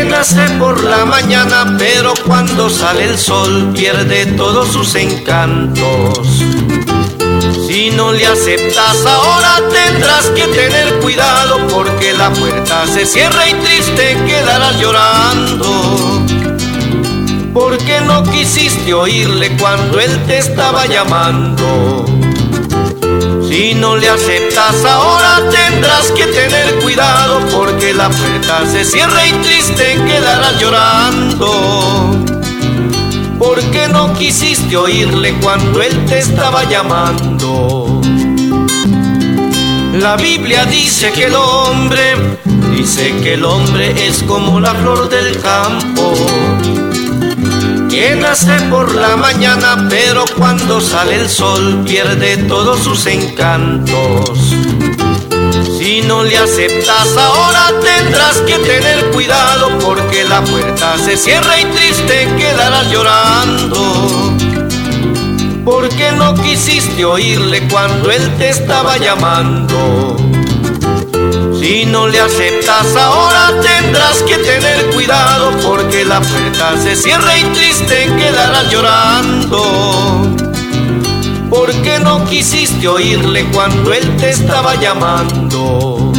nace por la mañana, pero cuando sale el sol pierde todos sus encantos. Si no le aceptas ahora tendrás que tener cuidado porque la puerta se cierra y triste quedarás llorando. Porque no quisiste oírle cuando él te estaba llamando. Si no le aceptas ahora tendrás que tener cuidado porque la puerta se cierra y triste quedarás llorando. Porque no quisiste oírle cuando él te estaba llamando. La Biblia dice que el hombre, dice que el hombre es como la flor del campo que nace por la mañana, pero cuando sale el sol pierde todos sus encantos. Si no le aceptas ahora tendrás que tener cuidado porque la puerta se cierra y triste quedarás llorando. Porque no quisiste oírle cuando él te estaba llamando. Si no le aceptas ahora tendrás que tener cuidado porque la puerta se cierra y triste quedarás llorando. Porque no quisiste oírle cuando él te estaba llamando.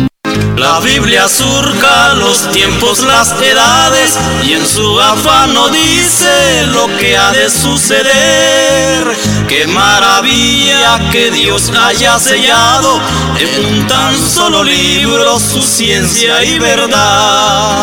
La Biblia surca los tiempos, las edades y en su afán no dice lo que ha de suceder. Qué maravilla que Dios haya sellado en un tan solo libro su ciencia y verdad.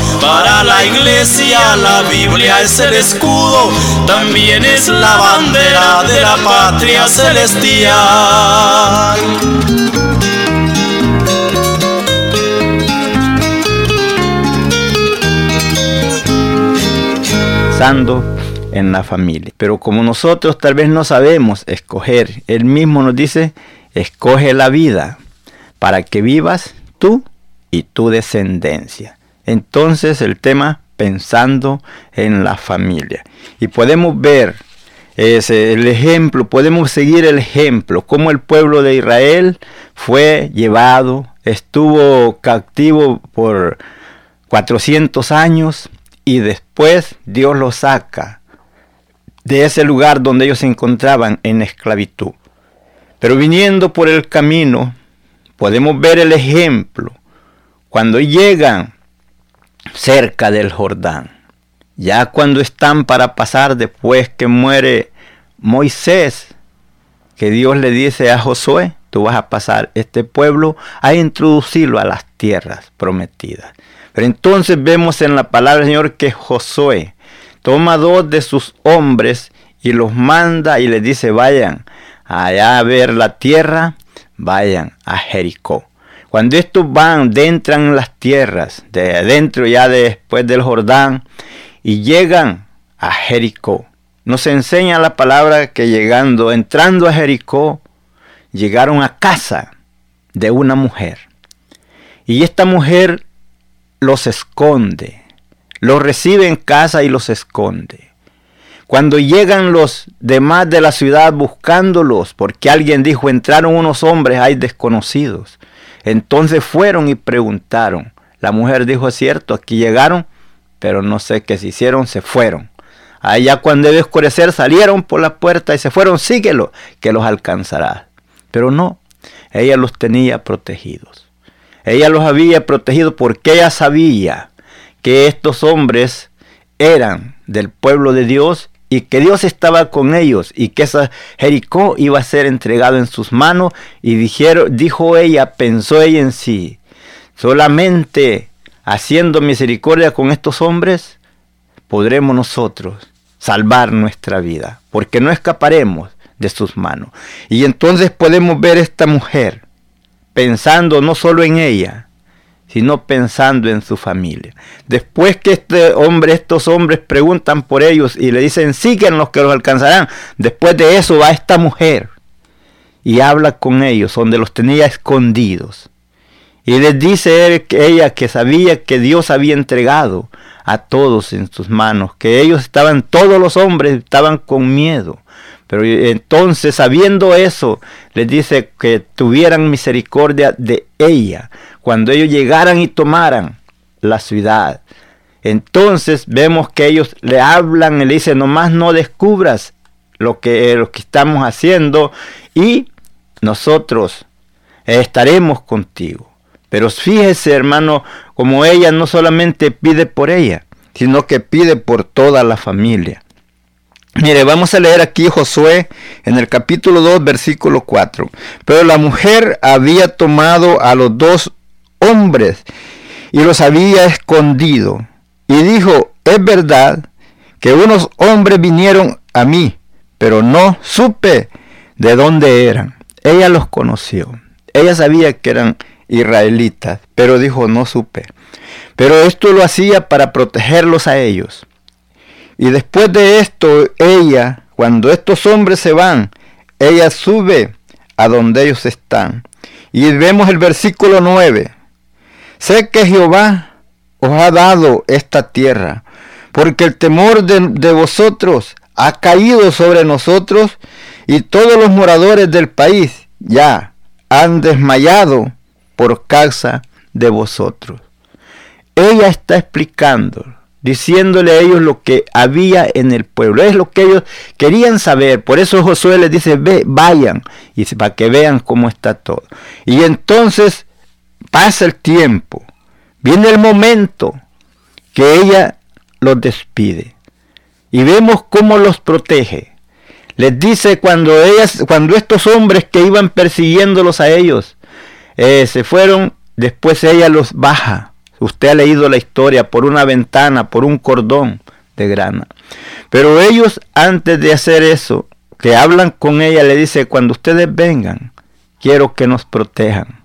Para la iglesia la Biblia es el escudo, también es la bandera de la patria celestial. Sando en la familia. Pero como nosotros tal vez no sabemos escoger, Él mismo nos dice, escoge la vida para que vivas tú y tu descendencia. Entonces el tema pensando en la familia. Y podemos ver el ejemplo, podemos seguir el ejemplo, cómo el pueblo de Israel fue llevado, estuvo cautivo por 400 años y después Dios lo saca de ese lugar donde ellos se encontraban en esclavitud. Pero viniendo por el camino, podemos ver el ejemplo cuando llegan cerca del Jordán. Ya cuando están para pasar después que muere Moisés, que Dios le dice a Josué, tú vas a pasar este pueblo a introducirlo a las tierras prometidas. Pero entonces vemos en la palabra del Señor que Josué toma dos de sus hombres y los manda y les dice, vayan allá a ver la tierra, vayan a Jericó. Cuando estos van, entran en las tierras, de adentro ya después del Jordán, y llegan a Jericó. Nos enseña la palabra que llegando, entrando a Jericó, llegaron a casa de una mujer. Y esta mujer los esconde, los recibe en casa y los esconde. Cuando llegan los demás de la ciudad buscándolos, porque alguien dijo, entraron unos hombres, hay desconocidos. Entonces fueron y preguntaron. La mujer dijo, es cierto, aquí llegaron, pero no sé qué se hicieron, se fueron. Allá cuando debe oscurecer salieron por la puerta y se fueron, síguelo, que los alcanzará. Pero no, ella los tenía protegidos. Ella los había protegido porque ella sabía que estos hombres eran del pueblo de Dios y que Dios estaba con ellos y que esa Jericó iba a ser entregado en sus manos y dijeron, dijo ella, pensó ella en sí, solamente haciendo misericordia con estos hombres podremos nosotros salvar nuestra vida, porque no escaparemos de sus manos. Y entonces podemos ver esta mujer pensando no solo en ella, sino pensando en su familia. Después que este hombre, estos hombres preguntan por ellos y le dicen, siguen los que los alcanzarán. Después de eso va esta mujer y habla con ellos, donde los tenía escondidos. Y les dice ella que sabía que Dios había entregado a todos en sus manos, que ellos estaban, todos los hombres estaban con miedo. Pero entonces, sabiendo eso, les dice que tuvieran misericordia de ella cuando ellos llegaran y tomaran la ciudad. Entonces vemos que ellos le hablan y le dicen, nomás no descubras lo que, lo que estamos haciendo y nosotros estaremos contigo. Pero fíjese, hermano, como ella no solamente pide por ella, sino que pide por toda la familia. Mire, vamos a leer aquí Josué en el capítulo 2, versículo 4. Pero la mujer había tomado a los dos hombres y los había escondido. Y dijo, es verdad que unos hombres vinieron a mí, pero no supe de dónde eran. Ella los conoció. Ella sabía que eran israelitas, pero dijo, no supe. Pero esto lo hacía para protegerlos a ellos. Y después de esto, ella, cuando estos hombres se van, ella sube a donde ellos están. Y vemos el versículo 9. Sé que Jehová os ha dado esta tierra, porque el temor de, de vosotros ha caído sobre nosotros y todos los moradores del país ya han desmayado por causa de vosotros. Ella está explicando diciéndole a ellos lo que había en el pueblo. Es lo que ellos querían saber. Por eso Josué les dice, ve, vayan, y para que vean cómo está todo. Y entonces pasa el tiempo. Viene el momento que ella los despide. Y vemos cómo los protege. Les dice cuando ellas, cuando estos hombres que iban persiguiéndolos a ellos eh, se fueron, después ella los baja Usted ha leído la historia por una ventana, por un cordón de grana. Pero ellos antes de hacer eso, que hablan con ella, le dice, cuando ustedes vengan, quiero que nos protejan.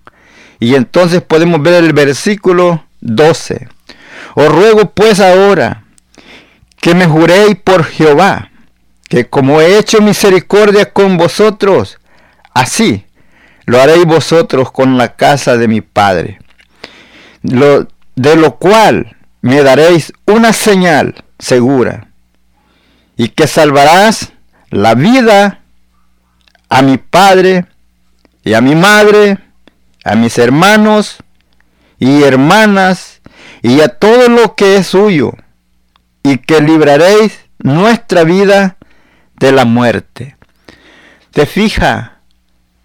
Y entonces podemos ver el versículo 12. Os ruego pues ahora que me juréis por Jehová, que como he hecho misericordia con vosotros, así lo haréis vosotros con la casa de mi Padre. Lo, de lo cual me daréis una señal segura, y que salvarás la vida a mi padre y a mi madre, a mis hermanos y hermanas, y a todo lo que es suyo, y que libraréis nuestra vida de la muerte. Te fija,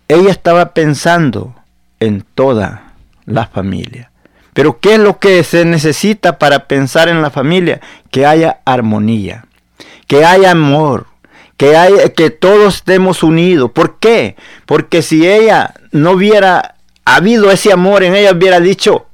ella estaba pensando en toda la familia. Pero ¿qué es lo que se necesita para pensar en la familia? Que haya armonía, que haya amor, que, haya, que todos estemos unidos. ¿Por qué? Porque si ella no hubiera habido ese amor en ella, hubiera dicho,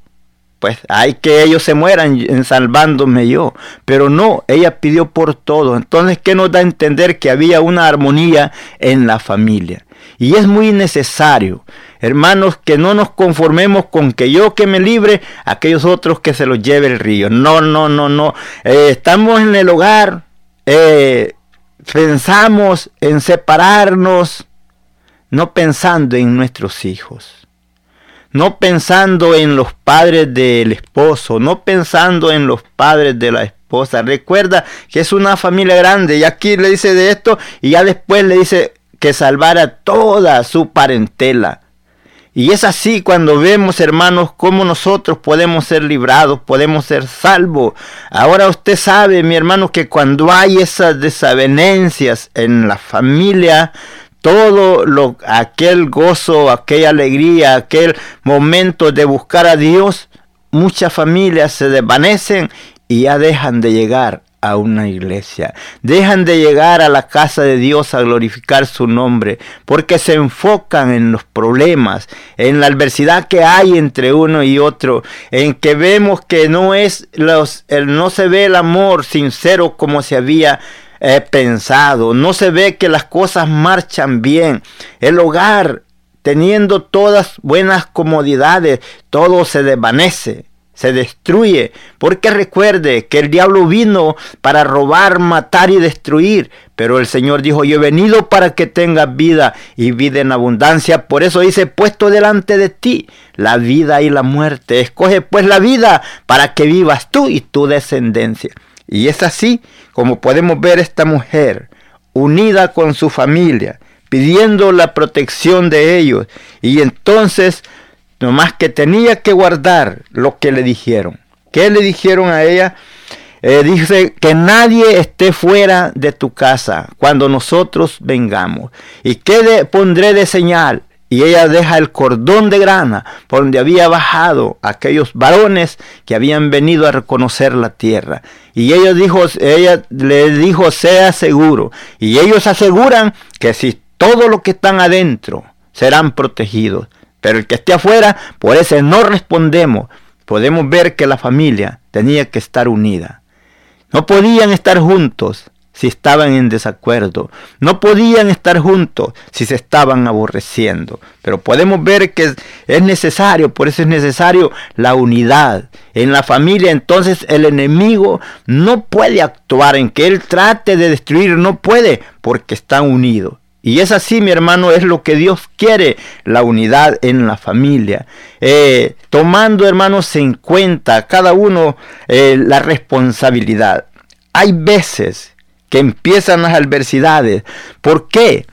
pues hay que ellos se mueran salvándome yo. Pero no, ella pidió por todo. Entonces, ¿qué nos da a entender que había una armonía en la familia? Y es muy necesario, hermanos, que no nos conformemos con que yo que me libre, aquellos otros que se los lleve el río. No, no, no, no. Eh, estamos en el hogar, eh, pensamos en separarnos, no pensando en nuestros hijos. No pensando en los padres del esposo, no pensando en los padres de la esposa. Recuerda que es una familia grande y aquí le dice de esto y ya después le dice que salvara toda su parentela. Y es así cuando vemos, hermanos, cómo nosotros podemos ser librados, podemos ser salvos. Ahora usted sabe, mi hermano, que cuando hay esas desavenencias en la familia, todo lo, aquel gozo, aquella alegría, aquel momento de buscar a Dios, muchas familias se desvanecen y ya dejan de llegar a una iglesia. Dejan de llegar a la casa de Dios a glorificar su nombre, porque se enfocan en los problemas, en la adversidad que hay entre uno y otro, en que vemos que no es los, el, no se ve el amor sincero como se había eh, pensado, no se ve que las cosas marchan bien. El hogar, teniendo todas buenas comodidades, todo se desvanece se destruye. Porque recuerde que el diablo vino para robar, matar y destruir. Pero el Señor dijo, yo he venido para que tengas vida y vida en abundancia. Por eso dice, puesto delante de ti la vida y la muerte. Escoge pues la vida para que vivas tú y tu descendencia. Y es así como podemos ver esta mujer unida con su familia, pidiendo la protección de ellos. Y entonces Nomás que tenía que guardar lo que le dijeron. ¿Qué le dijeron a ella? Eh, dice que nadie esté fuera de tu casa cuando nosotros vengamos. ¿Y qué pondré de señal? Y ella deja el cordón de grana por donde había bajado aquellos varones que habían venido a reconocer la tierra. Y ella, dijo, ella le dijo, sea seguro. Y ellos aseguran que si todo lo que están adentro serán protegidos. Pero el que esté afuera, por ese no respondemos. Podemos ver que la familia tenía que estar unida. No podían estar juntos si estaban en desacuerdo. No podían estar juntos si se estaban aborreciendo. Pero podemos ver que es necesario, por eso es necesario la unidad. En la familia entonces el enemigo no puede actuar en que él trate de destruir, no puede porque están unidos. Y es así, mi hermano, es lo que Dios quiere, la unidad en la familia. Eh, tomando, hermanos, en cuenta cada uno eh, la responsabilidad. Hay veces que empiezan las adversidades. ¿Por qué?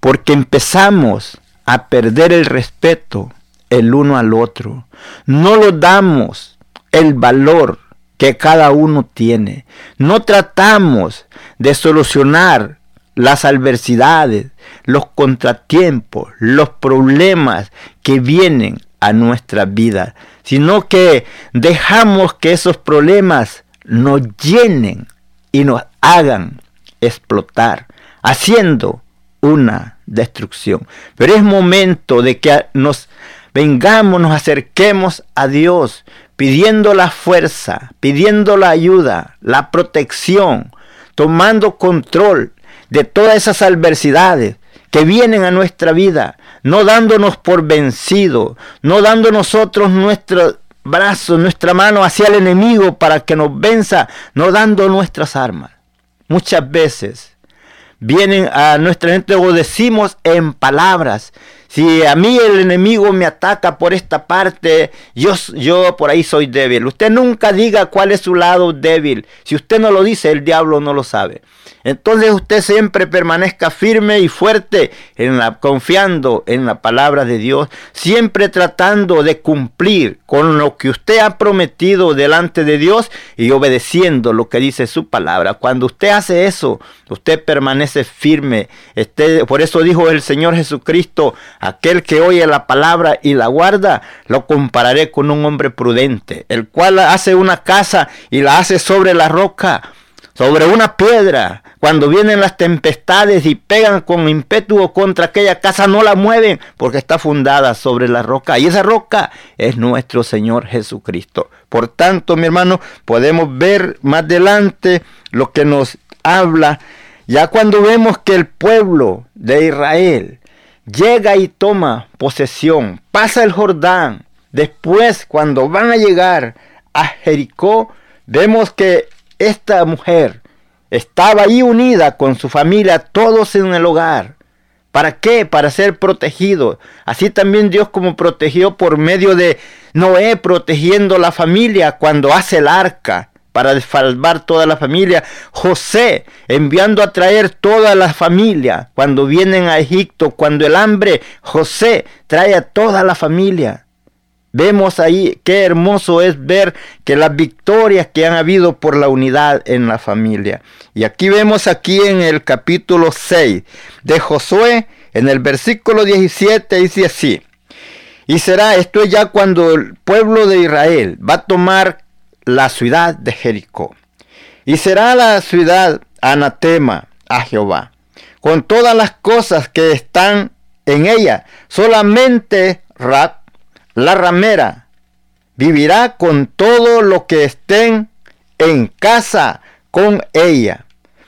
Porque empezamos a perder el respeto el uno al otro. No lo damos el valor que cada uno tiene. No tratamos de solucionar las adversidades, los contratiempos, los problemas que vienen a nuestra vida, sino que dejamos que esos problemas nos llenen y nos hagan explotar, haciendo una destrucción. Pero es momento de que nos vengamos, nos acerquemos a Dios, pidiendo la fuerza, pidiendo la ayuda, la protección, tomando control de todas esas adversidades que vienen a nuestra vida, no dándonos por vencido, no dando nosotros nuestro brazo, nuestra mano hacia el enemigo para que nos venza, no dando nuestras armas. Muchas veces vienen a nuestra gente o decimos en palabras, si a mí el enemigo me ataca por esta parte, yo, yo por ahí soy débil. Usted nunca diga cuál es su lado débil. Si usted no lo dice, el diablo no lo sabe. Entonces usted siempre permanezca firme y fuerte en la, confiando en la palabra de Dios, siempre tratando de cumplir con lo que usted ha prometido delante de Dios y obedeciendo lo que dice su palabra. Cuando usted hace eso, usted permanece firme. Este, por eso dijo el Señor Jesucristo, aquel que oye la palabra y la guarda, lo compararé con un hombre prudente, el cual hace una casa y la hace sobre la roca sobre una piedra. Cuando vienen las tempestades y pegan con impetuo contra aquella casa, no la mueven porque está fundada sobre la roca. Y esa roca es nuestro Señor Jesucristo. Por tanto, mi hermano, podemos ver más adelante lo que nos habla. Ya cuando vemos que el pueblo de Israel llega y toma posesión, pasa el Jordán. Después, cuando van a llegar a Jericó, vemos que esta mujer estaba ahí unida con su familia, todos en el hogar. ¿Para qué? Para ser protegido. Así también Dios como protegió por medio de Noé, protegiendo la familia cuando hace el arca para salvar toda la familia. José enviando a traer toda la familia cuando vienen a Egipto, cuando el hambre, José trae a toda la familia. Vemos ahí qué hermoso es ver que las victorias que han habido por la unidad en la familia. Y aquí vemos aquí en el capítulo 6 de Josué en el versículo 17 dice así, y será, esto es ya cuando el pueblo de Israel va a tomar la ciudad de Jericó. Y será la ciudad anatema a Jehová, con todas las cosas que están en ella. Solamente la ramera, vivirá con todo lo que estén en casa con ella,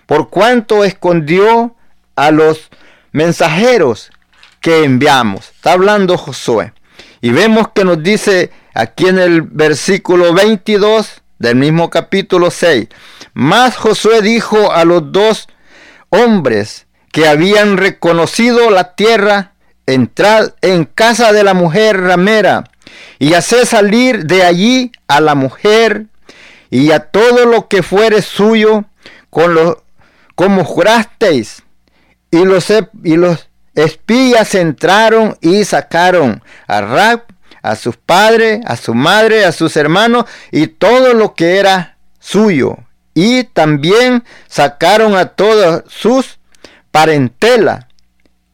por cuanto escondió a los mensajeros que enviamos. Está hablando Josué. Y vemos que nos dice aquí en el versículo 22 del mismo capítulo 6. Más Josué dijo a los dos hombres que habían reconocido la tierra, entrad en casa de la mujer ramera y haced salir de allí a la mujer y a todo lo que fuere suyo con lo, como jurasteis. Y los, y los espías entraron y sacaron a Rab, a sus padres, a su madre, a sus hermanos y todo lo que era suyo. Y también sacaron a todos sus parentela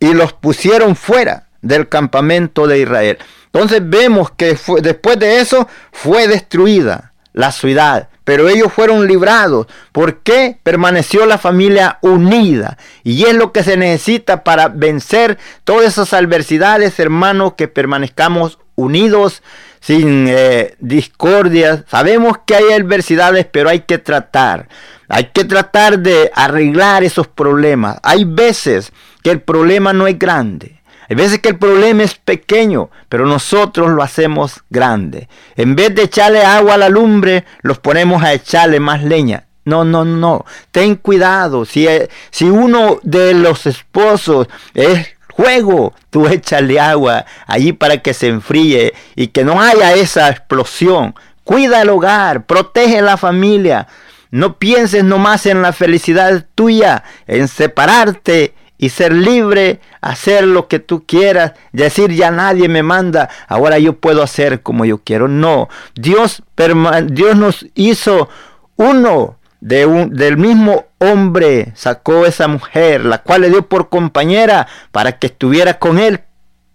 y los pusieron fuera del campamento de Israel. Entonces vemos que después de eso fue destruida la ciudad, pero ellos fueron librados. ¿Por qué? Permaneció la familia unida. Y es lo que se necesita para vencer todas esas adversidades, hermanos, que permanezcamos unidos, sin eh, discordias. Sabemos que hay adversidades, pero hay que tratar. Hay que tratar de arreglar esos problemas. Hay veces que el problema no es grande. Hay veces que el problema es pequeño, pero nosotros lo hacemos grande. En vez de echarle agua a la lumbre, los ponemos a echarle más leña. No, no, no. Ten cuidado. Si, eh, si uno de los esposos es juego, tú échale agua allí para que se enfríe y que no haya esa explosión. Cuida el hogar, protege la familia. No pienses nomás en la felicidad tuya, en separarte y ser libre, hacer lo que tú quieras, decir ya nadie me manda, ahora yo puedo hacer como yo quiero. No, Dios, Dios nos hizo uno de un, del mismo hombre, sacó esa mujer, la cual le dio por compañera para que estuviera con él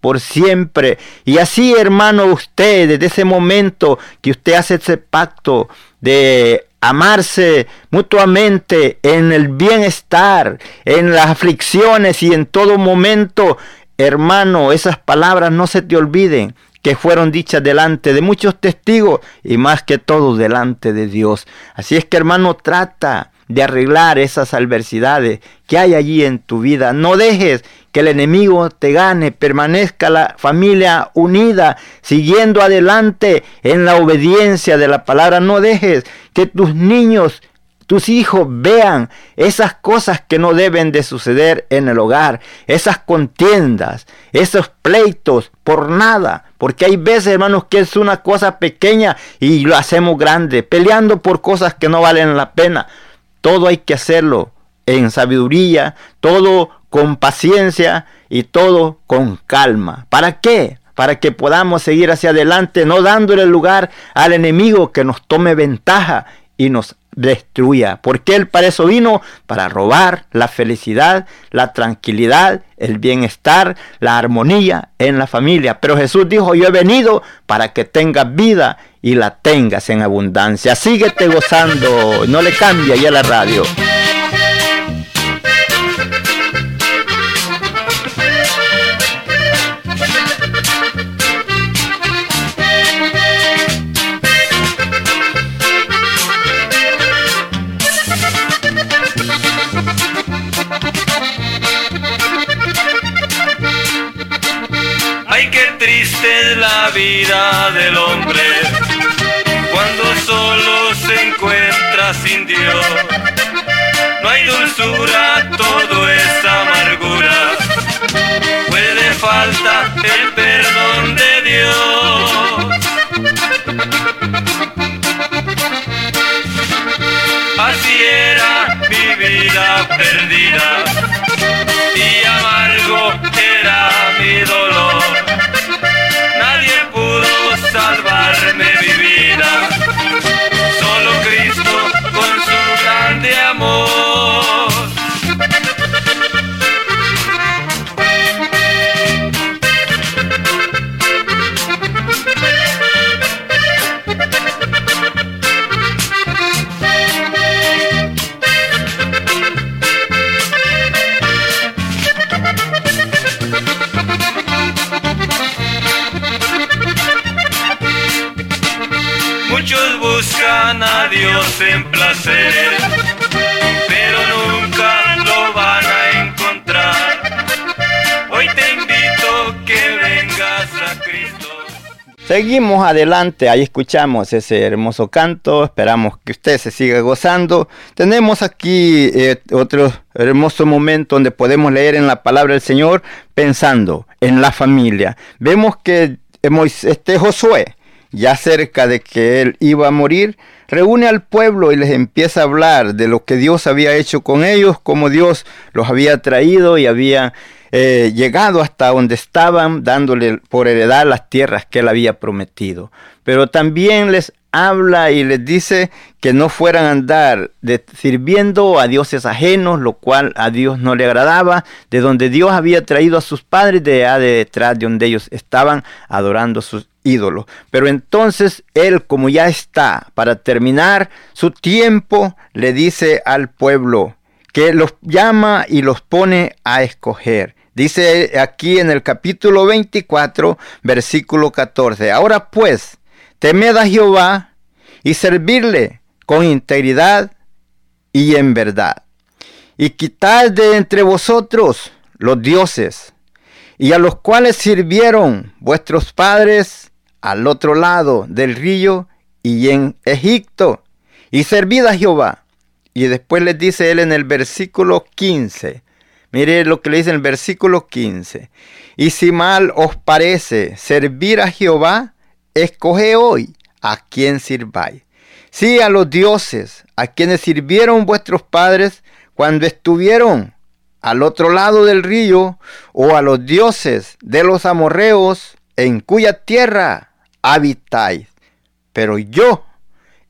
por siempre. Y así, hermano, usted, desde ese momento que usted hace ese pacto de amarse mutuamente en el bienestar, en las aflicciones y en todo momento. Hermano, esas palabras no se te olviden que fueron dichas delante de muchos testigos y más que todo delante de Dios. Así es que hermano, trata de arreglar esas adversidades que hay allí en tu vida. No dejes que el enemigo te gane, permanezca la familia unida, siguiendo adelante en la obediencia de la palabra. No dejes que tus niños, tus hijos vean esas cosas que no deben de suceder en el hogar, esas contiendas, esos pleitos por nada, porque hay veces, hermanos, que es una cosa pequeña y lo hacemos grande, peleando por cosas que no valen la pena. Todo hay que hacerlo en sabiduría, todo con paciencia y todo con calma. ¿Para qué? Para que podamos seguir hacia adelante, no dándole lugar al enemigo que nos tome ventaja y nos destruya. Porque Él para eso vino, para robar la felicidad, la tranquilidad, el bienestar, la armonía en la familia. Pero Jesús dijo, yo he venido para que tengas vida y la tengas en abundancia. Síguete gozando, no le cambia ya la radio. La vida del hombre cuando solo se encuentra sin Dios. No hay dulzura, todo es amargura. Puede falta el perdón Seguimos adelante, ahí escuchamos ese hermoso canto, esperamos que usted se siga gozando. Tenemos aquí eh, otro hermoso momento donde podemos leer en la palabra del Señor pensando en la familia. Vemos que este Josué, ya cerca de que él iba a morir, reúne al pueblo y les empieza a hablar de lo que Dios había hecho con ellos, cómo Dios los había traído y había eh, llegado hasta donde estaban, dándole por heredad las tierras que él había prometido. Pero también les habla y les dice que no fueran a andar sirviendo a dioses ajenos, lo cual a Dios no le agradaba, de donde Dios había traído a sus padres, de de detrás de donde ellos estaban adorando sus ídolos. Pero entonces él, como ya está para terminar su tiempo, le dice al pueblo que los llama y los pone a escoger. Dice aquí en el capítulo 24, versículo 14. Ahora pues, temed a Jehová y servirle con integridad y en verdad. Y quitad de entre vosotros los dioses, y a los cuales sirvieron vuestros padres al otro lado del río y en Egipto, y servid a Jehová. Y después les dice él en el versículo 15, Mire lo que le dice en el versículo 15. Y si mal os parece servir a Jehová, escoge hoy a quien sirváis. Sí a los dioses, a quienes sirvieron vuestros padres cuando estuvieron al otro lado del río, o a los dioses de los amorreos en cuya tierra habitáis. Pero yo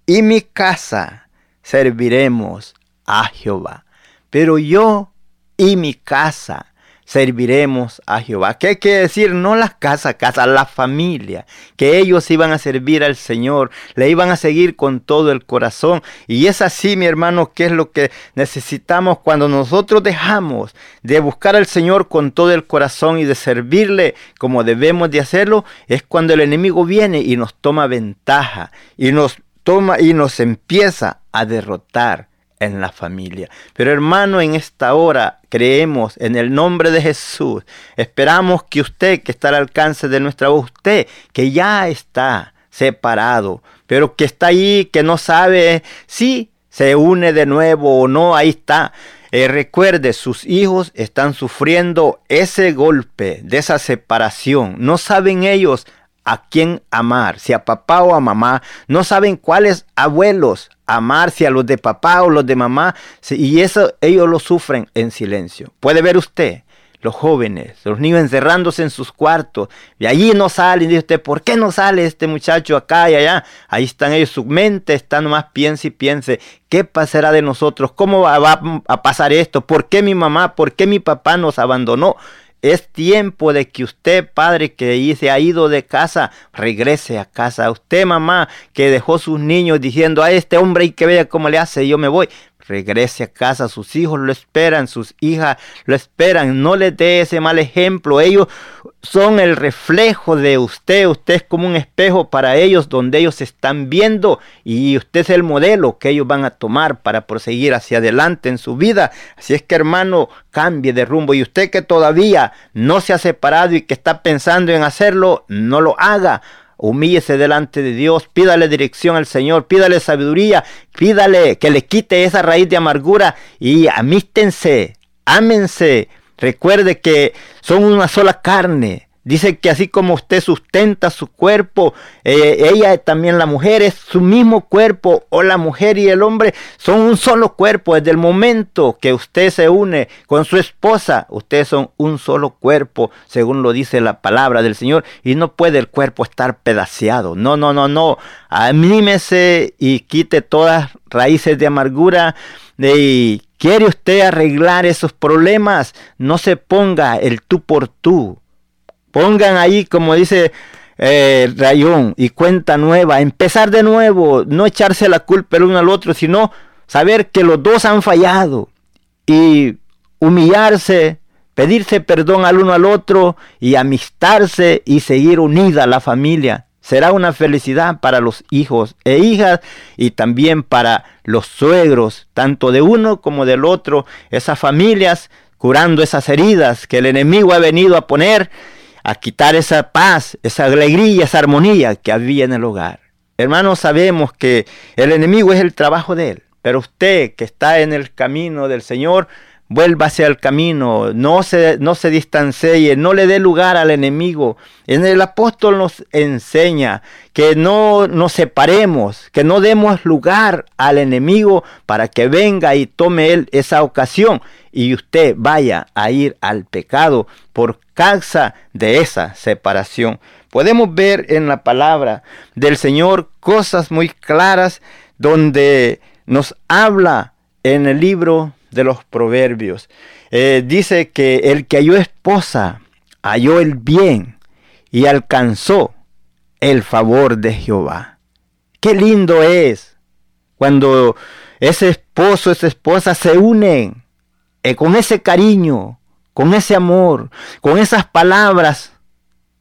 y mi casa serviremos a Jehová. Pero yo y mi casa serviremos a Jehová. ¿Qué quiere decir? No las casas, casa, la familia. Que ellos iban a servir al Señor, le iban a seguir con todo el corazón. Y es así, mi hermano, que es lo que necesitamos cuando nosotros dejamos de buscar al Señor con todo el corazón y de servirle como debemos de hacerlo, es cuando el enemigo viene y nos toma ventaja y nos toma y nos empieza a derrotar en la familia. Pero hermano, en esta hora creemos en el nombre de Jesús. Esperamos que usted, que está al alcance de nuestra voz, usted que ya está separado, pero que está ahí, que no sabe si se une de nuevo o no, ahí está. Eh, recuerde, sus hijos están sufriendo ese golpe de esa separación. No saben ellos a quién amar, si a papá o a mamá. No saben cuáles abuelos amarse a los de papá o los de mamá, y eso ellos lo sufren en silencio. Puede ver usted, los jóvenes, los niños encerrándose en sus cuartos, y allí no salen, dice usted, ¿por qué no sale este muchacho acá y allá? Ahí están ellos, su mente está nomás piense y piense, ¿qué pasará de nosotros? ¿Cómo va a pasar esto? ¿Por qué mi mamá, por qué mi papá nos abandonó? Es tiempo de que usted, padre, que se ha ido de casa, regrese a casa. Usted, mamá, que dejó sus niños diciendo a este hombre y que vea cómo le hace, yo me voy regrese a casa, sus hijos lo esperan, sus hijas lo esperan, no les dé ese mal ejemplo, ellos son el reflejo de usted, usted es como un espejo para ellos donde ellos están viendo y usted es el modelo que ellos van a tomar para proseguir hacia adelante en su vida, así es que hermano, cambie de rumbo. Y usted que todavía no se ha separado y que está pensando en hacerlo, no lo haga, Humíllese delante de Dios, pídale dirección al Señor, pídale sabiduría, pídale que le quite esa raíz de amargura y amístense, ámense. Recuerde que son una sola carne. Dice que así como usted sustenta su cuerpo, eh, ella también la mujer es su mismo cuerpo, o la mujer y el hombre son un solo cuerpo. Desde el momento que usted se une con su esposa, ustedes son un solo cuerpo, según lo dice la palabra del Señor, y no puede el cuerpo estar pedaceado. No, no, no, no. Anímese y quite todas raíces de amargura. Y quiere usted arreglar esos problemas, no se ponga el tú por tú Pongan ahí, como dice eh, Rayón, y cuenta nueva, empezar de nuevo, no echarse la culpa el uno al otro, sino saber que los dos han fallado y humillarse, pedirse perdón al uno al otro y amistarse y seguir unida la familia. será una felicidad para los hijos e hijas y también para los suegros, tanto de uno como del otro, esas familias curando esas heridas que el enemigo ha venido a poner, a quitar esa paz, esa alegría, esa armonía que había en el hogar. Hermanos, sabemos que el enemigo es el trabajo de él, pero usted que está en el camino del Señor, vuélvase al camino, no se, no se distancie, no le dé lugar al enemigo. En el apóstol nos enseña que no nos separemos, que no demos lugar al enemigo para que venga y tome él esa ocasión y usted vaya a ir al pecado por causa de esa separación. Podemos ver en la palabra del Señor cosas muy claras donde nos habla en el libro de los proverbios. Eh, dice que el que halló esposa halló el bien y alcanzó el favor de Jehová. Qué lindo es cuando ese esposo, esa esposa se unen eh, con ese cariño, con ese amor, con esas palabras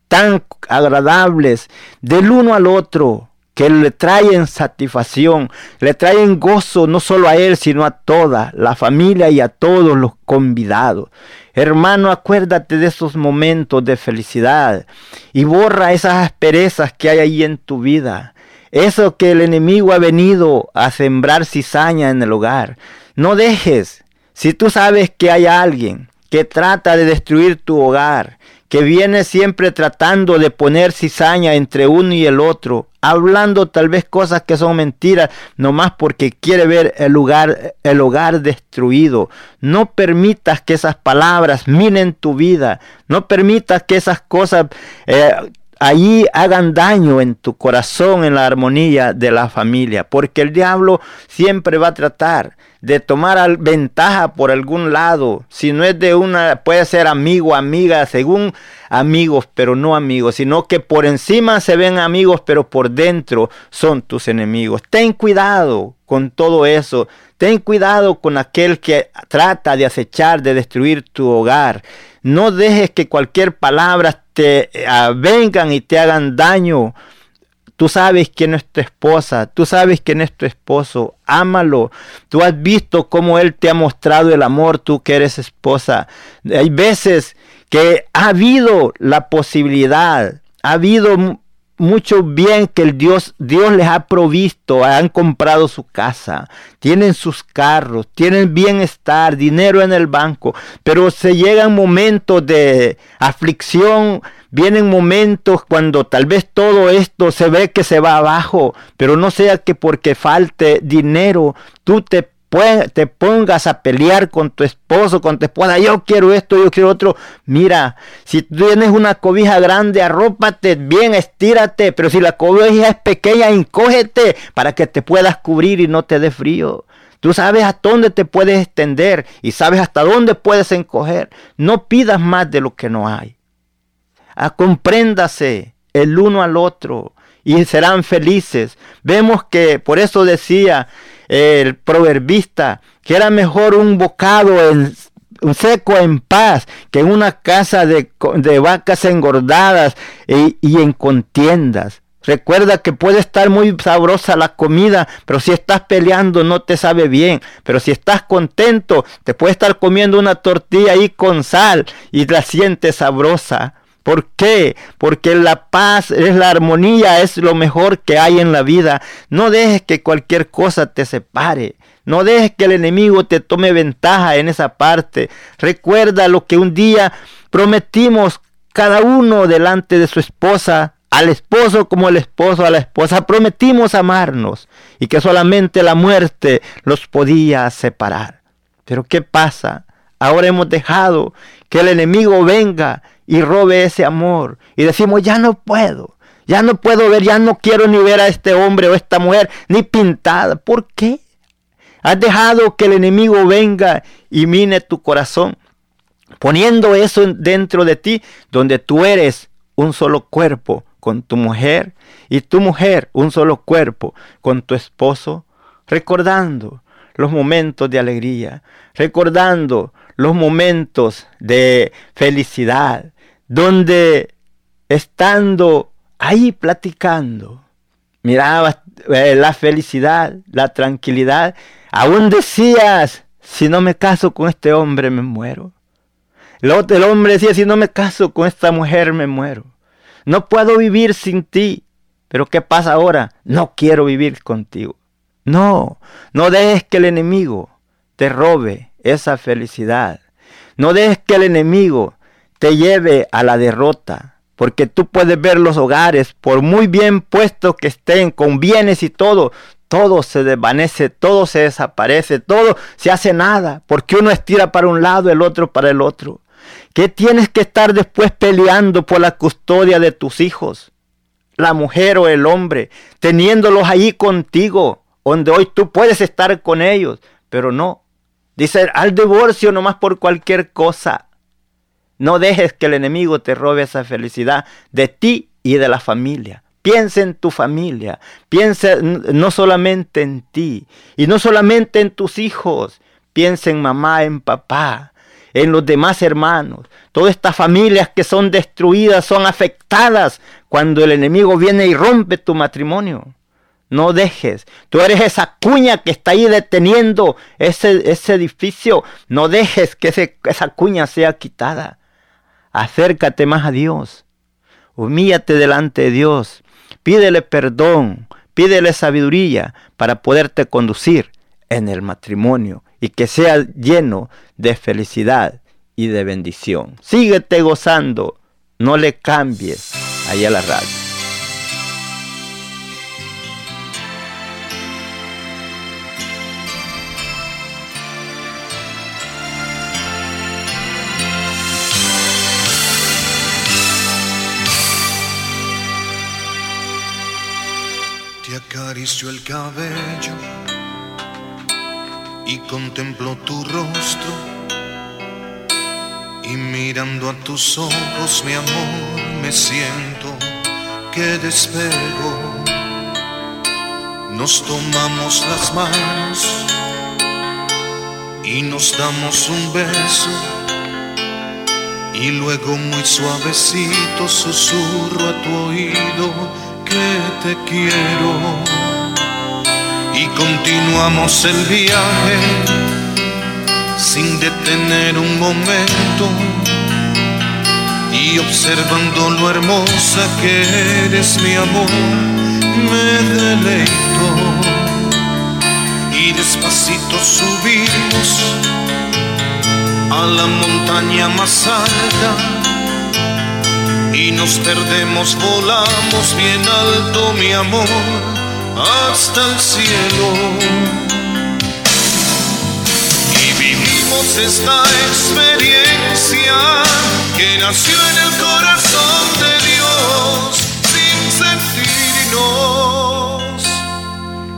tan agradables del uno al otro que le traen satisfacción, le traen gozo no solo a él, sino a toda la familia y a todos los convidados. Hermano, acuérdate de esos momentos de felicidad y borra esas asperezas que hay ahí en tu vida. Eso que el enemigo ha venido a sembrar cizaña en el hogar. No dejes, si tú sabes que hay alguien que trata de destruir tu hogar, que viene siempre tratando de poner cizaña entre uno y el otro, hablando tal vez cosas que son mentiras, nomás porque quiere ver el lugar, el hogar destruido. No permitas que esas palabras minen tu vida. No permitas que esas cosas eh, allí hagan daño en tu corazón, en la armonía de la familia, porque el diablo siempre va a tratar de tomar ventaja por algún lado. Si no es de una, puede ser amigo, amiga, según amigos, pero no amigos, sino que por encima se ven amigos, pero por dentro son tus enemigos. Ten cuidado con todo eso. Ten cuidado con aquel que trata de acechar, de destruir tu hogar. No dejes que cualquier palabra te eh, vengan y te hagan daño Tú sabes quién es tu esposa, tú sabes quién es tu esposo, ámalo. Tú has visto cómo Él te ha mostrado el amor, tú que eres esposa. Hay veces que ha habido la posibilidad, ha habido mucho bien que el Dios, Dios les ha provisto, han comprado su casa, tienen sus carros, tienen bienestar, dinero en el banco, pero se llegan momentos de aflicción, vienen momentos cuando tal vez todo esto se ve que se va abajo, pero no sea que porque falte dinero, tú te te pongas a pelear con tu esposo, con tu esposa, yo quiero esto, yo quiero otro. Mira, si tienes una cobija grande, arrópate bien, estírate, pero si la cobija es pequeña, encógete para que te puedas cubrir y no te dé frío. Tú sabes hasta dónde te puedes extender y sabes hasta dónde puedes encoger. No pidas más de lo que no hay. Ah, compréndase el uno al otro y serán felices. Vemos que por eso decía el proverbista, que era mejor un bocado en, un seco en paz que en una casa de, vacas engordadas y en contiendas. Recuerda que puede estar muy sabrosa la comida, pero si estás peleando no te sabe bien. Pero si estás contento, te puede estar comiendo una tortilla ahí con sal y la sientes sabrosa. ¿Por qué? Porque la paz es la armonía, es lo mejor que hay en la vida. No dejes que cualquier cosa te separe. No dejes que el enemigo te tome ventaja en esa parte. Recuerda lo que un día prometimos cada uno delante de su esposa, al esposo como el esposo a la esposa. Prometimos amarnos y que solamente la muerte los podía separar. Pero ¿qué pasa? Ahora hemos dejado que el enemigo venga y robe ese amor. Y decimos, ya no puedo, ya no puedo ver, ya no quiero ni ver a este hombre o esta mujer ni pintada. ¿Por qué? Has dejado que el enemigo venga y mine tu corazón, poniendo eso dentro de ti, donde tú eres un solo cuerpo con tu mujer y tu mujer un solo cuerpo con tu esposo, recordando los momentos de alegría, recordando los momentos de felicidad, donde estando ahí platicando, mirabas eh, la felicidad, la tranquilidad, aún decías, si no me caso con este hombre me muero. El hombre decía, si no me caso con esta mujer me muero. No puedo vivir sin ti. Pero ¿qué pasa ahora? No quiero vivir contigo. No, no dejes que el enemigo te robe esa felicidad. No dejes que el enemigo te lleve a la derrota. Porque tú puedes ver los hogares, por muy bien puestos que estén, con bienes y todo, todo se desvanece, todo se desaparece, todo se hace nada, porque uno estira para un lado, el otro para el otro. ¿Qué tienes que estar después peleando por la custodia de tus hijos? La mujer o el hombre, teniéndolos ahí contigo, donde hoy tú puedes estar con ellos, pero no. Dice al divorcio nomás por cualquier cosa. No dejes que el enemigo te robe esa felicidad de ti y de la familia. Piensa en tu familia, piensa no solamente en ti y no solamente en tus hijos, piensa en mamá, en papá, en los demás hermanos. Todas estas familias que son destruidas son afectadas cuando el enemigo viene y rompe tu matrimonio. No dejes. Tú eres esa cuña que está ahí deteniendo ese, ese edificio. No dejes que esa cuña sea quitada. Acércate más a Dios. Humíllate delante de Dios. Pídele perdón. Pídele sabiduría para poderte conducir en el matrimonio y que sea lleno de felicidad y de bendición. Síguete gozando, no le cambies allá la radio. El cabello y contemplo tu rostro. Y mirando a tus ojos, mi amor, me siento que despego. Nos tomamos las manos y nos damos un beso. Y luego muy suavecito susurro a tu oído que te quiero y continuamos el viaje sin detener un momento y observando lo hermosa que eres mi amor me deleito. Y despacito subimos a la montaña más alta y nos perdemos volamos bien alto mi amor hasta el cielo. Y vivimos esta experiencia que nació en el corazón de Dios sin sentirnos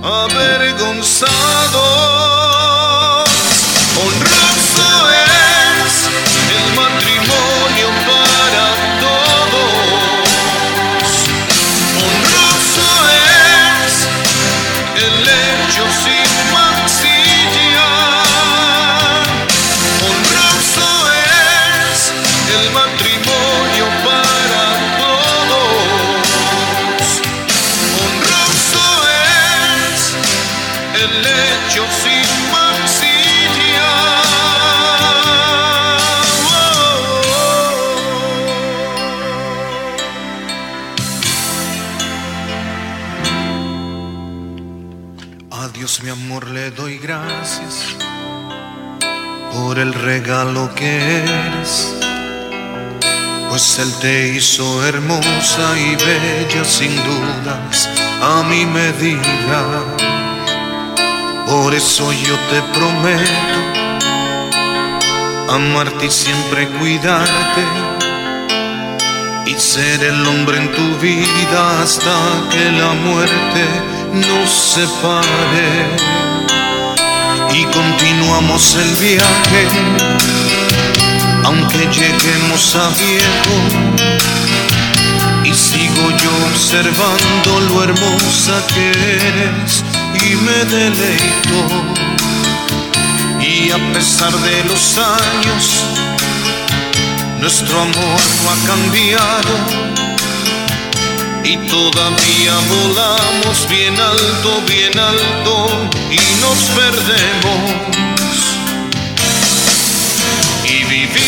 avergonzados. Él te hizo hermosa y bella sin dudas a mi medida. Por eso yo te prometo amarte y siempre cuidarte y ser el hombre en tu vida hasta que la muerte nos separe y continuamos el viaje, aunque lleguemos a viejo. Y sigo yo observando lo hermosa que eres y me deleito. Y a pesar de los años, nuestro amor no ha cambiado y todavía volamos bien alto, bien alto y nos perdemos.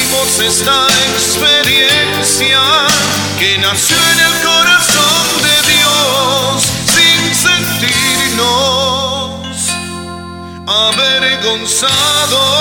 Vivimos esta experiencia que nació en el corazón de Dios sin sentirnos avergonzados.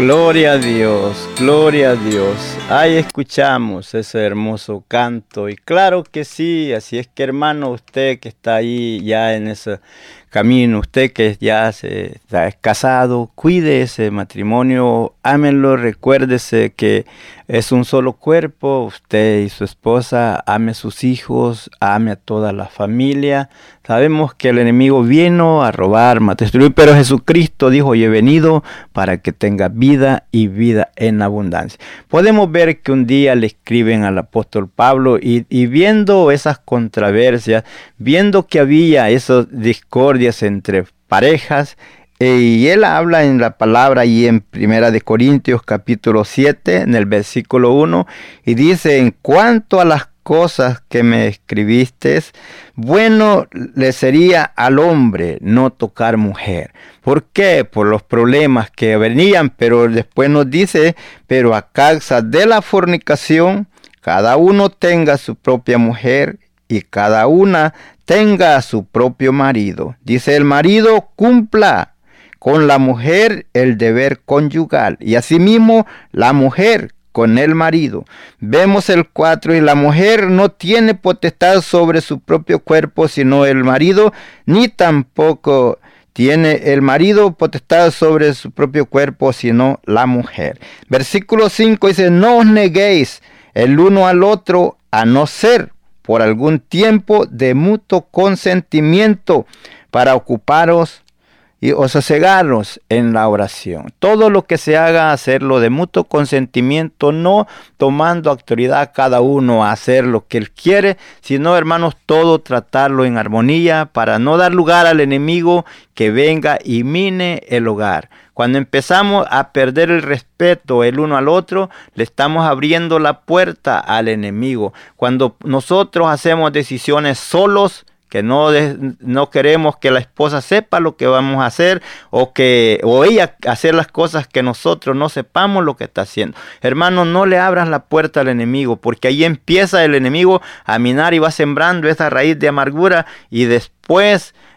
Gloria a Dios, gloria a Dios. Ahí escuchamos ese hermoso canto y claro que sí, así es que hermano, usted que está ahí ya en ese camino, usted que ya se está casado, cuide ese matrimonio, ámenlo, recuérdese que es un solo cuerpo, usted y su esposa, ame a sus hijos, ame a toda la familia. Sabemos que el enemigo vino a robar, matar, destruir, pero Jesucristo dijo, yo he venido para que tenga vida y vida en abundancia. Podemos ver que un día le escriben al apóstol Pablo y, y viendo esas controversias, viendo que había esas discordias entre parejas, y él habla en la palabra y en Primera de Corintios capítulo 7, en el versículo 1, y dice, en cuanto a las cosas que me escribiste, bueno le sería al hombre no tocar mujer. ¿Por qué? Por los problemas que venían, pero después nos dice, pero a causa de la fornicación, cada uno tenga su propia mujer y cada una tenga a su propio marido. Dice el marido, cumpla con la mujer el deber conyugal y asimismo la mujer con el marido. Vemos el 4 y la mujer no tiene potestad sobre su propio cuerpo sino el marido, ni tampoco tiene el marido potestad sobre su propio cuerpo sino la mujer. Versículo 5 dice, no os neguéis el uno al otro a no ser por algún tiempo de mutuo consentimiento para ocuparos y o sosegarnos en la oración. Todo lo que se haga, hacerlo de mutuo consentimiento, no tomando autoridad cada uno a hacer lo que él quiere, sino, hermanos, todo tratarlo en armonía para no dar lugar al enemigo que venga y mine el hogar. Cuando empezamos a perder el respeto el uno al otro, le estamos abriendo la puerta al enemigo. Cuando nosotros hacemos decisiones solos, que no, no queremos que la esposa sepa lo que vamos a hacer o que o ella hacer las cosas que nosotros no sepamos lo que está haciendo. Hermano, no le abras la puerta al enemigo, porque ahí empieza el enemigo a minar y va sembrando esa raíz de amargura y después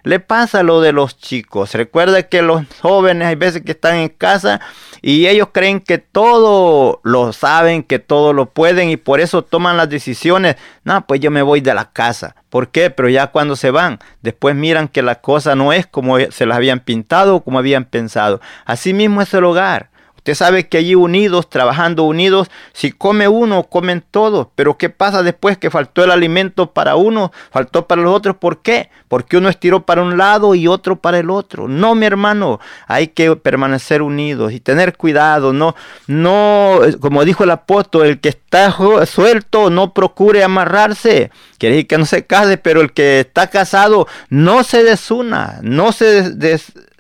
le pasa lo de los chicos. Recuerda que los jóvenes hay veces que están en casa y ellos creen que todo lo saben, que todo lo pueden y por eso toman las decisiones. No, pues yo me voy de la casa. ¿Por qué? Pero ya cuando se van, después miran que la cosa no es como se las habían pintado o como habían pensado. Así mismo es el hogar. Usted sabe que allí unidos, trabajando unidos, si come uno, comen todos. Pero ¿qué pasa después que faltó el alimento para uno, faltó para los otros? ¿Por qué? Porque uno estiró para un lado y otro para el otro. No, mi hermano, hay que permanecer unidos y tener cuidado. No, no, como dijo el apóstol, el que está suelto no procure amarrarse. Quiere decir que no se case, pero el que está casado no se desuna, no se,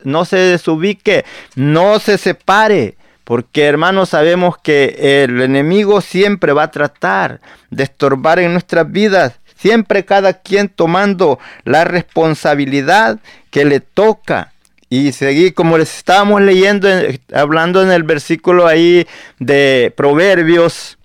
no se desubique, no se separe porque hermanos sabemos que el enemigo siempre va a tratar de estorbar en nuestras vidas siempre cada quien tomando la responsabilidad que le toca. Y seguí, como les estábamos leyendo, hablando en el versículo ahí de Proverbios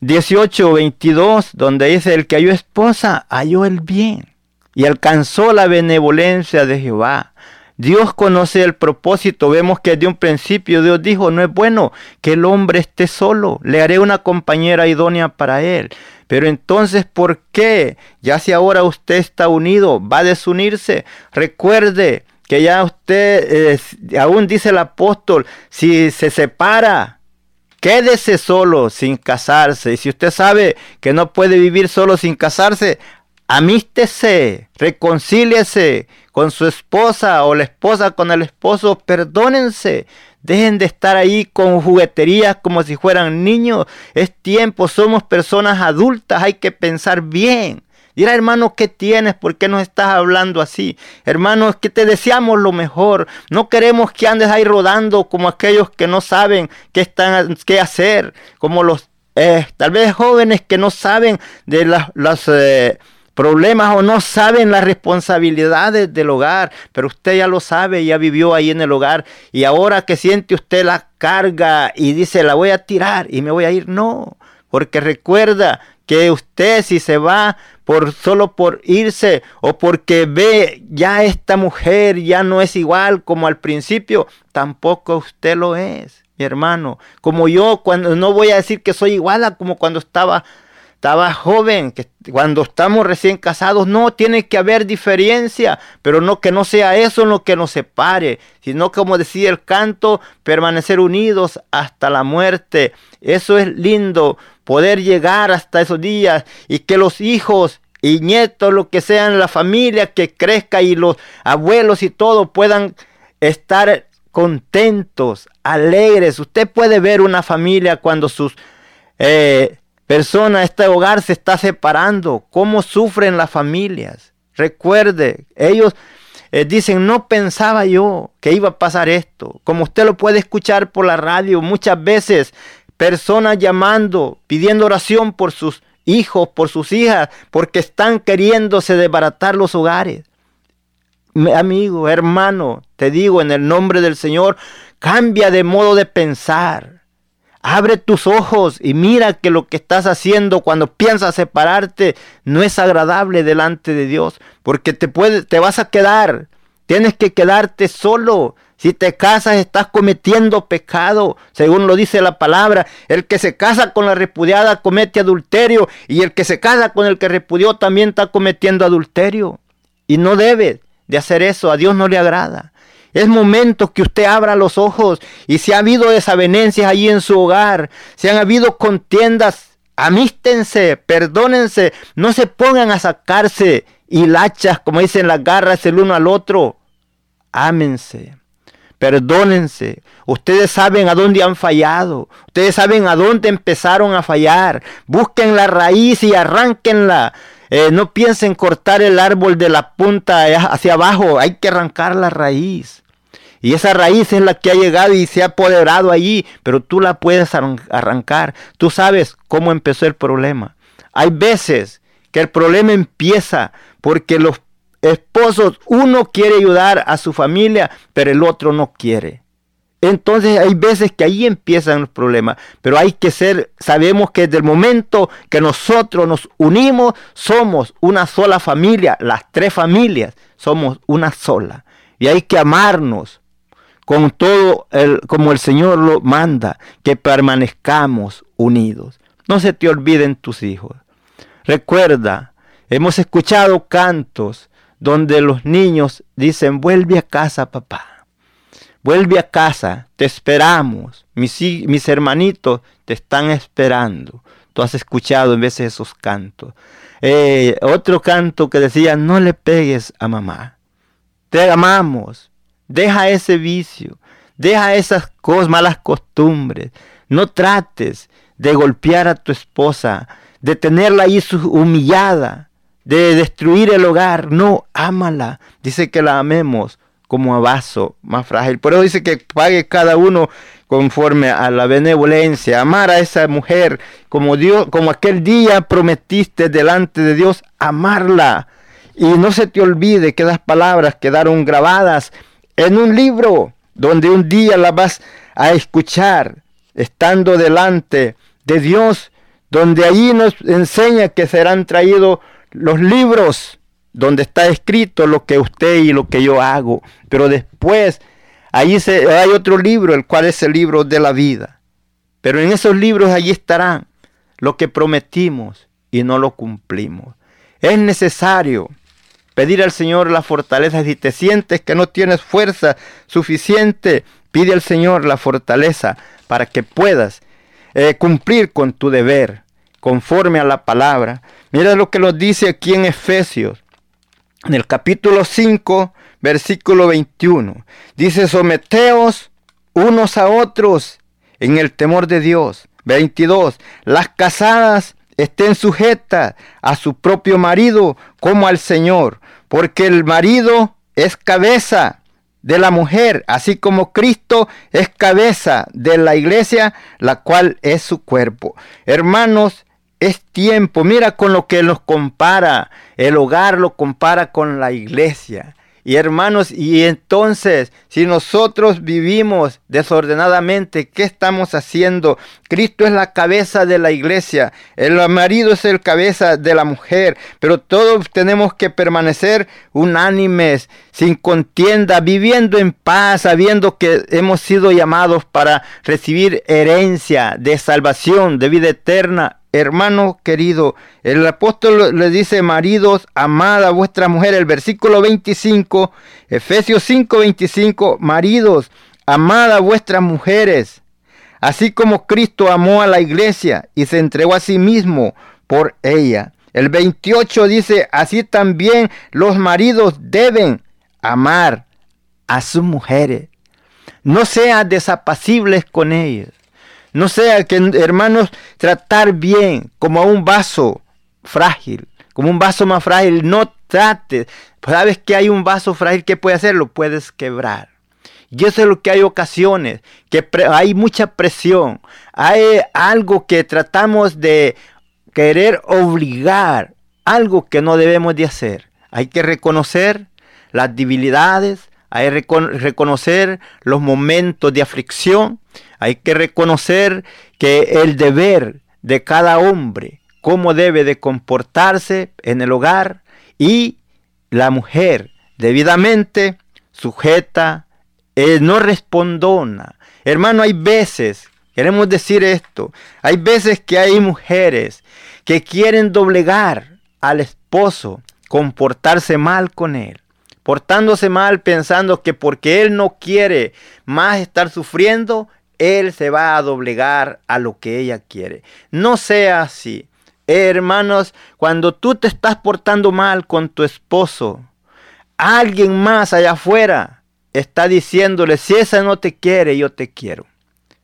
18, 22, donde dice, el que halló esposa, halló el bien y alcanzó la benevolencia de Jehová. Dios conoce el propósito. Vemos que de un principio Dios dijo, no es bueno que el hombre esté solo. Le haré una compañera idónea para él. Pero entonces, ¿por qué? Ya si ahora usted está unido, va a desunirse. Recuerde que ya usted, eh, aún dice el apóstol, si se separa, quédese solo sin casarse. Y si usted sabe que no puede vivir solo sin casarse, amístese, reconcíliese con su esposa o la esposa con el esposo, perdónense. Dejen de estar ahí con jugueterías como si fueran niños. Es tiempo, somos personas adultas, hay que pensar bien. Dirá, hermano, ¿qué tienes? ¿Por qué nos estás hablando así? Hermanos, que te deseamos lo mejor. No queremos que andes ahí rodando como aquellos que no saben qué, están, qué hacer, como los eh, tal vez jóvenes que no saben de las... Eh, problemas o no saben las responsabilidades del hogar, pero usted ya lo sabe, ya vivió ahí en el hogar y ahora que siente usted la carga y dice la voy a tirar y me voy a ir, no, porque recuerda que usted si se va por solo por irse o porque ve ya esta mujer ya no es igual como al principio, tampoco usted lo es, mi hermano. Como yo cuando no voy a decir que soy igual a como cuando estaba estaba joven, que cuando estamos recién casados, no tiene que haber diferencia, pero no que no sea eso lo que nos separe, sino como decía el canto, permanecer unidos hasta la muerte. Eso es lindo, poder llegar hasta esos días y que los hijos y nietos, lo que sean la familia que crezca y los abuelos y todo puedan estar contentos, alegres. Usted puede ver una familia cuando sus eh, persona, este hogar se está separando. ¿Cómo sufren las familias? Recuerde, ellos eh, dicen, no pensaba yo que iba a pasar esto. Como usted lo puede escuchar por la radio, muchas veces personas llamando, pidiendo oración por sus hijos, por sus hijas, porque están queriéndose desbaratar los hogares. amigo, hermano, te digo en el nombre del Señor, cambia de modo de pensar. Abre tus ojos y mira que lo que estás haciendo cuando piensas separarte no es agradable delante de Dios, porque te puede, te vas a quedar. Tienes que quedarte solo. Si te casas estás cometiendo pecado, según lo dice la palabra. El que se casa con la repudiada comete adulterio y el que se casa con el que repudió también está cometiendo adulterio. Y no debe de hacer eso, a Dios no le agrada. Es momento que usted abra los ojos y si ha habido desavenencias allí en su hogar, si han habido contiendas, amístense, perdónense, no se pongan a sacarse hilachas, como dicen las garras el uno al otro. Ámense, perdónense. Ustedes saben a dónde han fallado. Ustedes saben a dónde empezaron a fallar. Busquen la raíz y arránquenla. Eh, no piensen cortar el árbol de la punta hacia abajo. Hay que arrancar la raíz. Y esa raíz es la que ha llegado y se ha apoderado allí, pero tú la puedes arrancar. Tú sabes cómo empezó el problema. Hay veces que el problema empieza porque los esposos, uno quiere ayudar a su familia, pero el otro no quiere. Entonces hay veces que ahí empiezan los problemas, pero hay que ser, sabemos que desde el momento que nosotros nos unimos, somos una sola familia, las tres familias, somos una sola. Y hay que amarnos, con todo el, como el Señor lo manda, que permanezcamos unidos. No se te olviden tus hijos. Recuerda, hemos escuchado cantos donde los niños dicen, vuelve a casa, papá. Vuelve a casa, te esperamos. Mis, hermanitos te están esperando. Tú has escuchado en veces esos cantos. Eh, otro canto que decía, no le pegues a mamá. Te amamos. Deja ese vicio, deja esas cosas, malas costumbres. No trates de golpear a tu esposa, de tenerla ahí humillada, de destruir el hogar. No, ámala. Dice que la amemos como a vaso más frágil. Por eso dice que pague cada uno conforme a la benevolencia, amar a esa mujer como Dios, como aquel día prometiste delante de Dios, amarla. Y no se te olvide que las palabras quedaron grabadas en un libro donde un día las vas a escuchar estando delante de Dios, donde allí nos enseña que serán traídos los libros donde está escrito lo que usted y lo que yo hago. Pero después, ahí hay otro libro, el cual es el libro de la vida. Pero en esos libros allí estarán lo que prometimos y no lo cumplimos. Es necesario pedir al Señor la fortaleza. Si te sientes que no tienes fuerza suficiente, pide al Señor la fortaleza para que puedas eh, cumplir con tu deber conforme a la palabra. Mira lo que nos dice aquí en Efesios, en el capítulo 5, versículo 21. Dice, someteos unos a otros en el temor de Dios. 22. Las casadas estén sujetas a su propio marido como al Señor, porque el marido es cabeza de la mujer, así como Cristo es cabeza de la iglesia, la cual es su cuerpo. Hermanos, es tiempo, mira con lo que nos compara, el hogar lo compara con la iglesia. Y hermanos, y entonces, si nosotros vivimos desordenadamente, ¿qué estamos haciendo? Cristo es la cabeza de la iglesia, el marido es el cabeza de la mujer, pero todos tenemos que permanecer unánimes, sin contienda, viviendo en paz, sabiendo que hemos sido llamados para recibir herencia de salvación, de vida eterna hermano querido, el apóstol le dice, maridos, amad a vuestra mujer, el versículo 25, Efesios 5, 25, maridos, amad a vuestras mujeres, así como Cristo amó a la iglesia y se entregó a sí mismo por ella. El 28 dice, así también los maridos deben amar a sus mujeres. No sean desapacibles con ellas. No sea que, hermanos, tratar bien como a un vaso frágil, como un vaso más frágil. No trates. Sabes que hay un vaso frágil que puede hacer, lo puedes quebrar. Y eso es lo que hay ocasiones, que hay mucha presión. Hay algo que tratamos de querer obligar, algo que no debemos de hacer. Hay que reconocer las debilidades, hay que reconocer los momentos de aflicción, hay que reconocer que el deber de cada hombre, cómo debe de comportarse en el hogar y la mujer debidamente sujeta, eh, no respondona. Hermano, hay veces, queremos decir esto, hay veces que hay mujeres que quieren doblegar al esposo, comportarse mal con él portándose mal pensando que porque él no quiere más estar sufriendo, él se va a doblegar a lo que ella quiere. No sea así. hermanos, cuando tú te estás portando mal con tu esposo, alguien más allá afuera está diciéndole, si esa no te quiere, yo te quiero.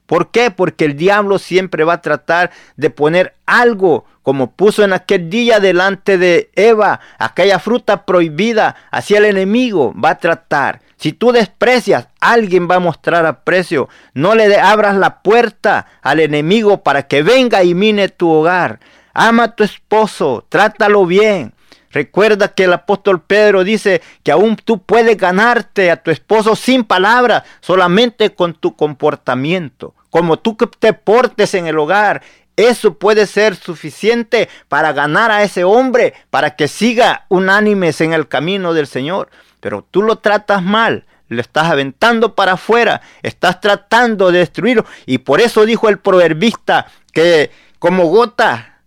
¿Por qué? Porque el diablo siempre va a tratar de poner algo como puso en aquel día delante de Eva, aquella fruta prohibida, hacia el enemigo va a tratar. Si tú desprecias, alguien va a mostrar aprecio. No le abras la puerta al enemigo para que venga y mine tu hogar. Ama a tu esposo, trátalo bien. Recuerda que el apóstol Pedro dice que aún tú puedes ganarte a tu esposo sin palabras, solamente con tu comportamiento. Como tú te portes en el hogar, eso puede ser suficiente para ganar a ese hombre, para que siga unánimes en el camino del Señor. Pero tú lo tratas mal, lo estás aventando para afuera, estás tratando de destruirlo. Y por eso dijo el proverbista que como gota,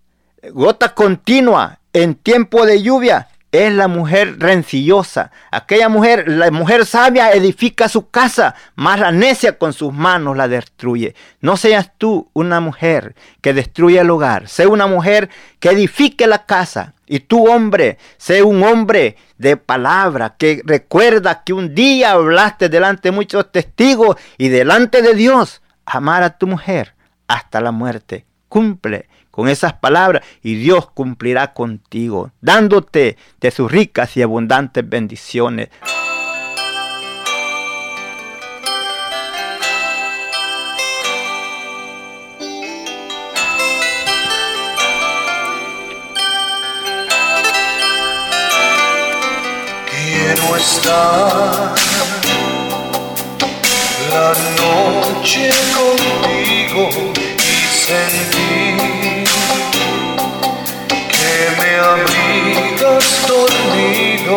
gota continua en tiempo de lluvia, es la mujer rencillosa. Aquella mujer, la mujer sabia edifica su casa, mas la necia con sus manos la destruye. No seas tú una mujer que destruye el hogar. Sé una mujer que edifique la casa. Y tú, hombre, sé un hombre de palabra que recuerda que un día hablaste delante de muchos testigos y delante de Dios. Amar a tu mujer hasta la muerte. Cumple con esas palabras y Dios cumplirá contigo, dándote de sus ricas y abundantes bendiciones. La noche contigo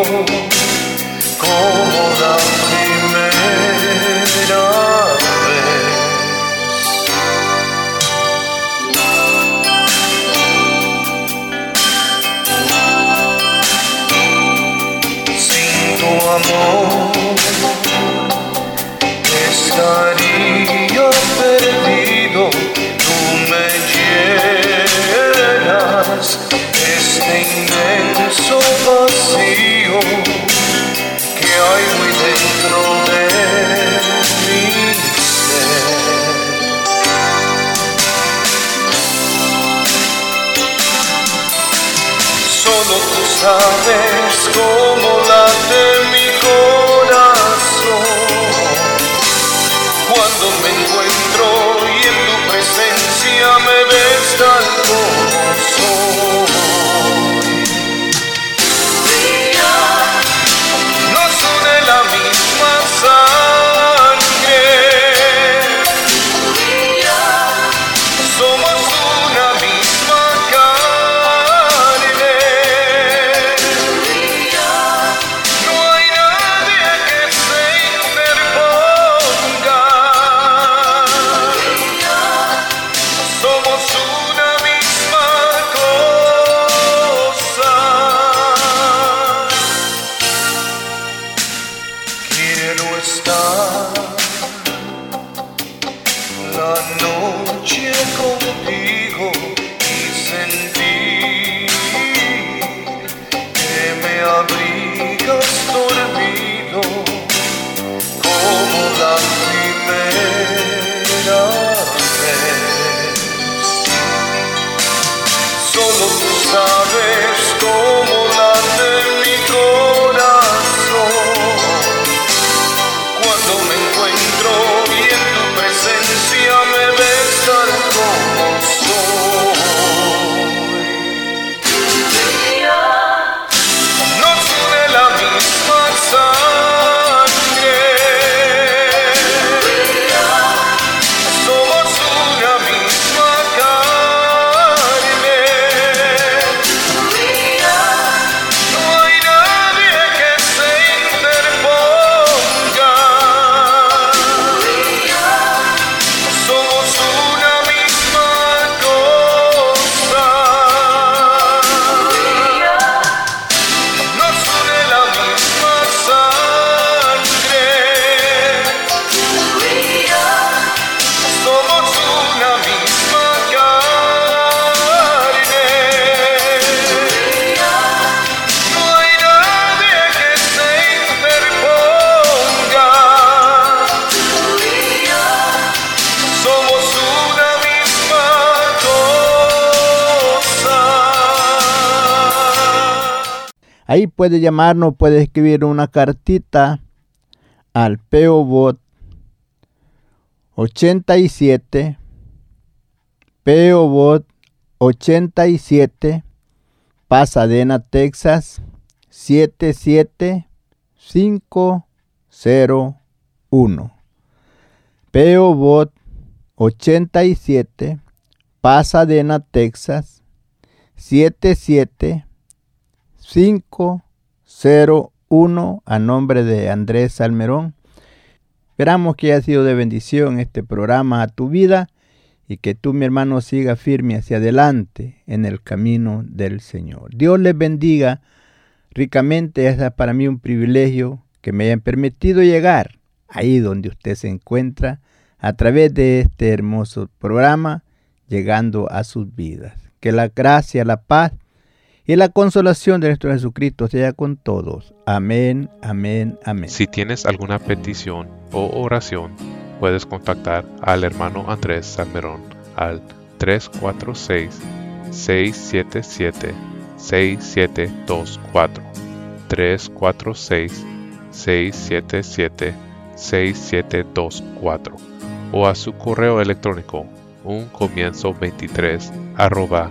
고 Ahí puede llamarnos, puede escribir una cartita al PO Bot 87 PO Bot 87 Pasadena, Texas 77501 PO Bot 87 Pasadena, Texas 77501 a nombre de Andrés Salmerón. Esperamos que haya sido de bendición este programa a tu vida y que tú, mi hermano, siga firme hacia adelante en el camino del Señor. Dios les bendiga ricamente. Es para mí un privilegio que me hayan permitido llegar ahí donde usted se encuentra a través de este hermoso programa, llegando a sus vidas. Que la gracia, la paz y la consolación de nuestro Jesucristo sea con todos. Amén, amén, amén. Si tienes alguna petición o oración, puedes contactar al hermano Andrés Salmerón al 346-677-6724. 346-677-6724 o a su correo electrónico un comienzo 23 arroba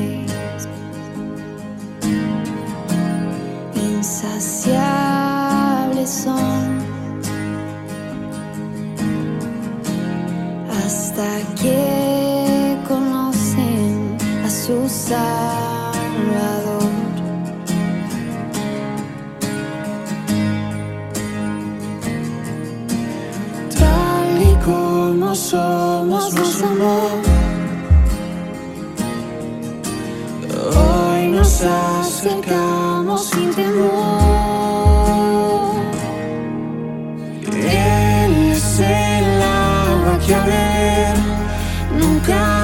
hasta que conocen a su Salvador. Tal y como somos, nos amó. Hoy nos acercamos sin temor. Él es el agua que